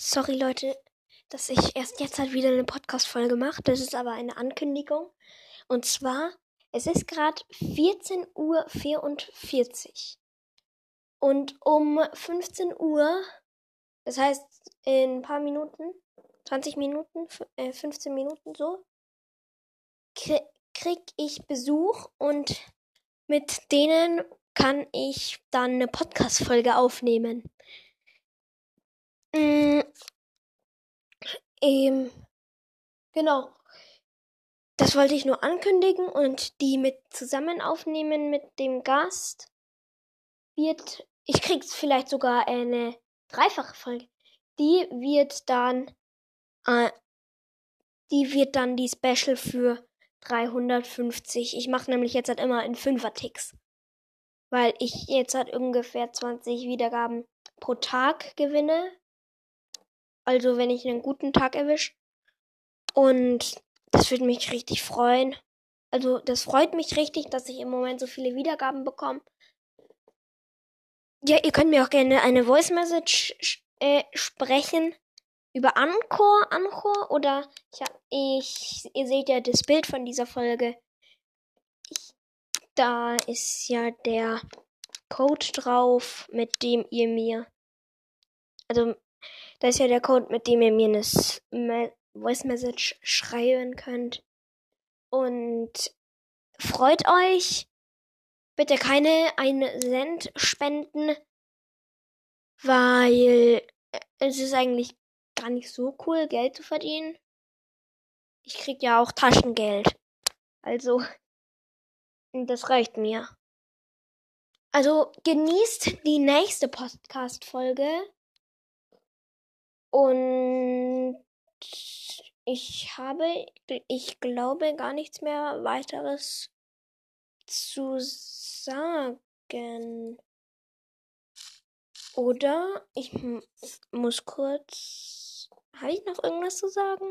Sorry Leute, dass ich erst jetzt halt wieder eine Podcast-Folge mache. Das ist aber eine Ankündigung. Und zwar, es ist gerade 14.44 Uhr. Und um 15 Uhr, das heißt in ein paar Minuten, 20 Minuten, äh, 15 Minuten so, krieg ich Besuch und mit denen kann ich dann eine Podcast-Folge aufnehmen. Ähm, genau. Das wollte ich nur ankündigen und die mit zusammen aufnehmen mit dem Gast wird, ich krieg's vielleicht sogar eine dreifache Folge. Die wird dann, äh, die wird dann die Special für 350. Ich mache nämlich jetzt halt immer in Fünfer-Ticks. Weil ich jetzt halt ungefähr 20 Wiedergaben pro Tag gewinne. Also wenn ich einen guten Tag erwische. Und das würde mich richtig freuen. Also das freut mich richtig, dass ich im Moment so viele Wiedergaben bekomme. Ja, ihr könnt mir auch gerne eine Voice Message äh, sprechen über Anchor, Anchor oder ja, ich, ihr seht ja das Bild von dieser Folge. Ich, da ist ja der Code drauf, mit dem ihr mir, also da ist ja der Code, mit dem ihr mir eine Voice Message schreiben könnt. Und freut euch. Bitte keine 1 Cent spenden, weil es ist eigentlich gar nicht so cool, Geld zu verdienen. Ich krieg ja auch Taschengeld. Also, das reicht mir. Also, genießt die nächste Podcast-Folge. Und ich habe, ich glaube, gar nichts mehr weiteres zu sagen. Oder ich muss kurz habe ich noch irgendwas zu sagen?